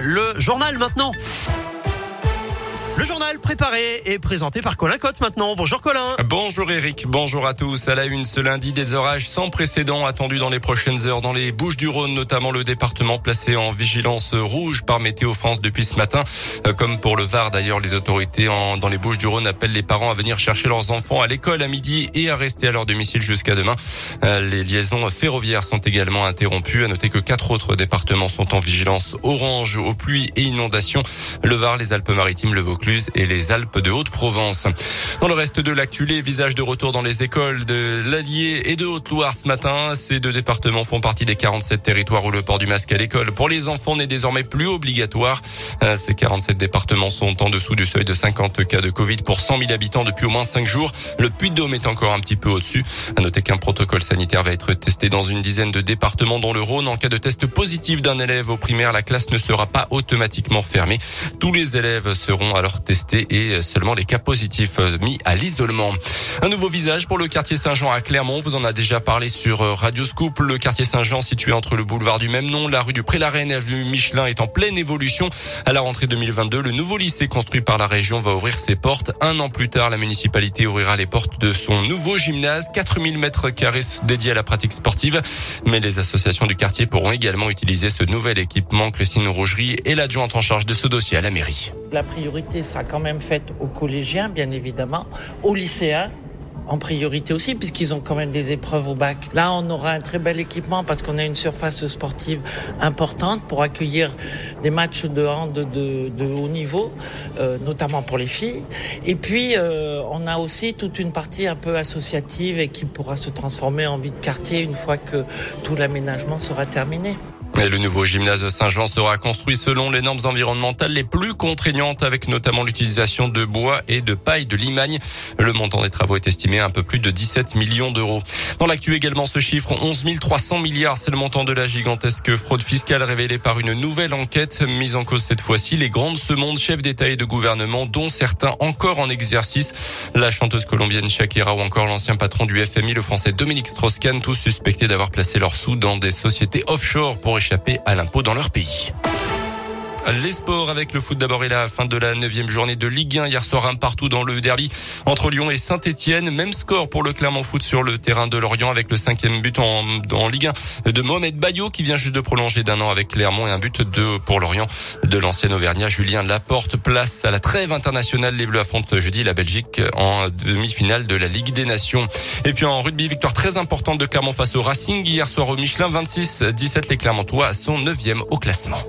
le journal maintenant. Le journal préparé et présenté par Colin Cotte maintenant. Bonjour Colin. Bonjour Eric, bonjour à tous. À la une ce lundi, des orages sans précédent attendus dans les prochaines heures dans les Bouches du Rhône, notamment le département placé en vigilance rouge par Météo France depuis ce matin. Euh, comme pour le Var d'ailleurs, les autorités dans les Bouches du Rhône appellent les parents à venir chercher leurs enfants à l'école à midi et à rester à leur domicile jusqu'à demain. Euh, les liaisons ferroviaires sont également interrompues. À noter que quatre autres départements sont en vigilance orange aux pluies et inondations. Le Var, les Alpes-Maritimes, le Vaucluse et les Alpes de Haute-Provence. Dans le reste de l'actu, les visages de retour dans les écoles de l'Allier et de Haute-Loire ce matin. Ces deux départements font partie des 47 territoires où le port du masque à l'école pour les enfants n'est désormais plus obligatoire. Euh, ces 47 départements sont en dessous du seuil de 50 cas de Covid pour 100 000 habitants depuis au moins 5 jours. Le Puy-de-Dôme est encore un petit peu au-dessus. À noter qu'un protocole sanitaire va être testé dans une dizaine de départements dont le Rhône. En cas de test positif d'un élève au primaire, la classe ne sera pas automatiquement fermée. Tous les élèves seront alors testés et seulement les cas positifs euh, mis à l'isolement. Un nouveau visage pour le quartier Saint-Jean à Clermont. Vous en a déjà parlé sur euh, Radio Scoop. Le quartier Saint-Jean situé entre le boulevard du même nom, la rue du Pré-la-Reine et l'avenue Michelin est en pleine évolution. À la rentrée 2022, le nouveau lycée construit par la région va ouvrir ses portes. Un an plus tard, la municipalité ouvrira les portes de son nouveau gymnase, 4000 mètres carrés dédiés à la pratique sportive. Mais les associations du quartier pourront également utiliser ce nouvel équipement. Christine Rougerie est l'adjointe en charge de ce dossier à la mairie. La priorité sera quand même faite aux collégiens, bien évidemment, aux lycéens en priorité aussi, puisqu'ils ont quand même des épreuves au bac. Là, on aura un très bel équipement parce qu'on a une surface sportive importante pour accueillir des matchs de hand de, haut niveau, euh, notamment pour les filles. Et puis, euh, on a aussi toute une partie un peu associative et qui pourra se transformer en vie de quartier une fois que tout l'aménagement sera terminé. Et le nouveau gymnase Saint-Jean sera construit selon les normes environnementales les plus contraignantes avec notamment l'utilisation de bois et de paille de Limagne. Le montant des travaux est estimé à un peu plus de 17 millions d'euros. Dans l'actu également ce chiffre, 11 300 milliards, c'est le montant de la gigantesque fraude fiscale révélée par une nouvelle enquête mise en cause cette fois-ci. Les grandes semondes chefs d'État et de gouvernement dont certains encore en exercice. La chanteuse colombienne Shakira ou encore l'ancien patron du FMI, le français Dominique Strauss-Kahn, tous suspectés d'avoir placé leurs sous dans des sociétés offshore pour échapper à l'impôt dans leur pays. Les sports avec le foot d'abord et la fin de la neuvième journée de Ligue 1 hier soir un partout dans le derby entre Lyon et Saint-Etienne. Même score pour le Clermont Foot sur le terrain de Lorient avec le cinquième but en, Ligue 1 de Mohamed Bayo qui vient juste de prolonger d'un an avec Clermont et un but de pour Lorient de l'ancien Auvergnat Julien Laporte. Place à la trêve internationale. Les Bleus affrontent jeudi la Belgique en demi-finale de la Ligue des Nations. Et puis en rugby, victoire très importante de Clermont face au Racing hier soir au Michelin 26-17. Les Clermontois sont neuvième au classement.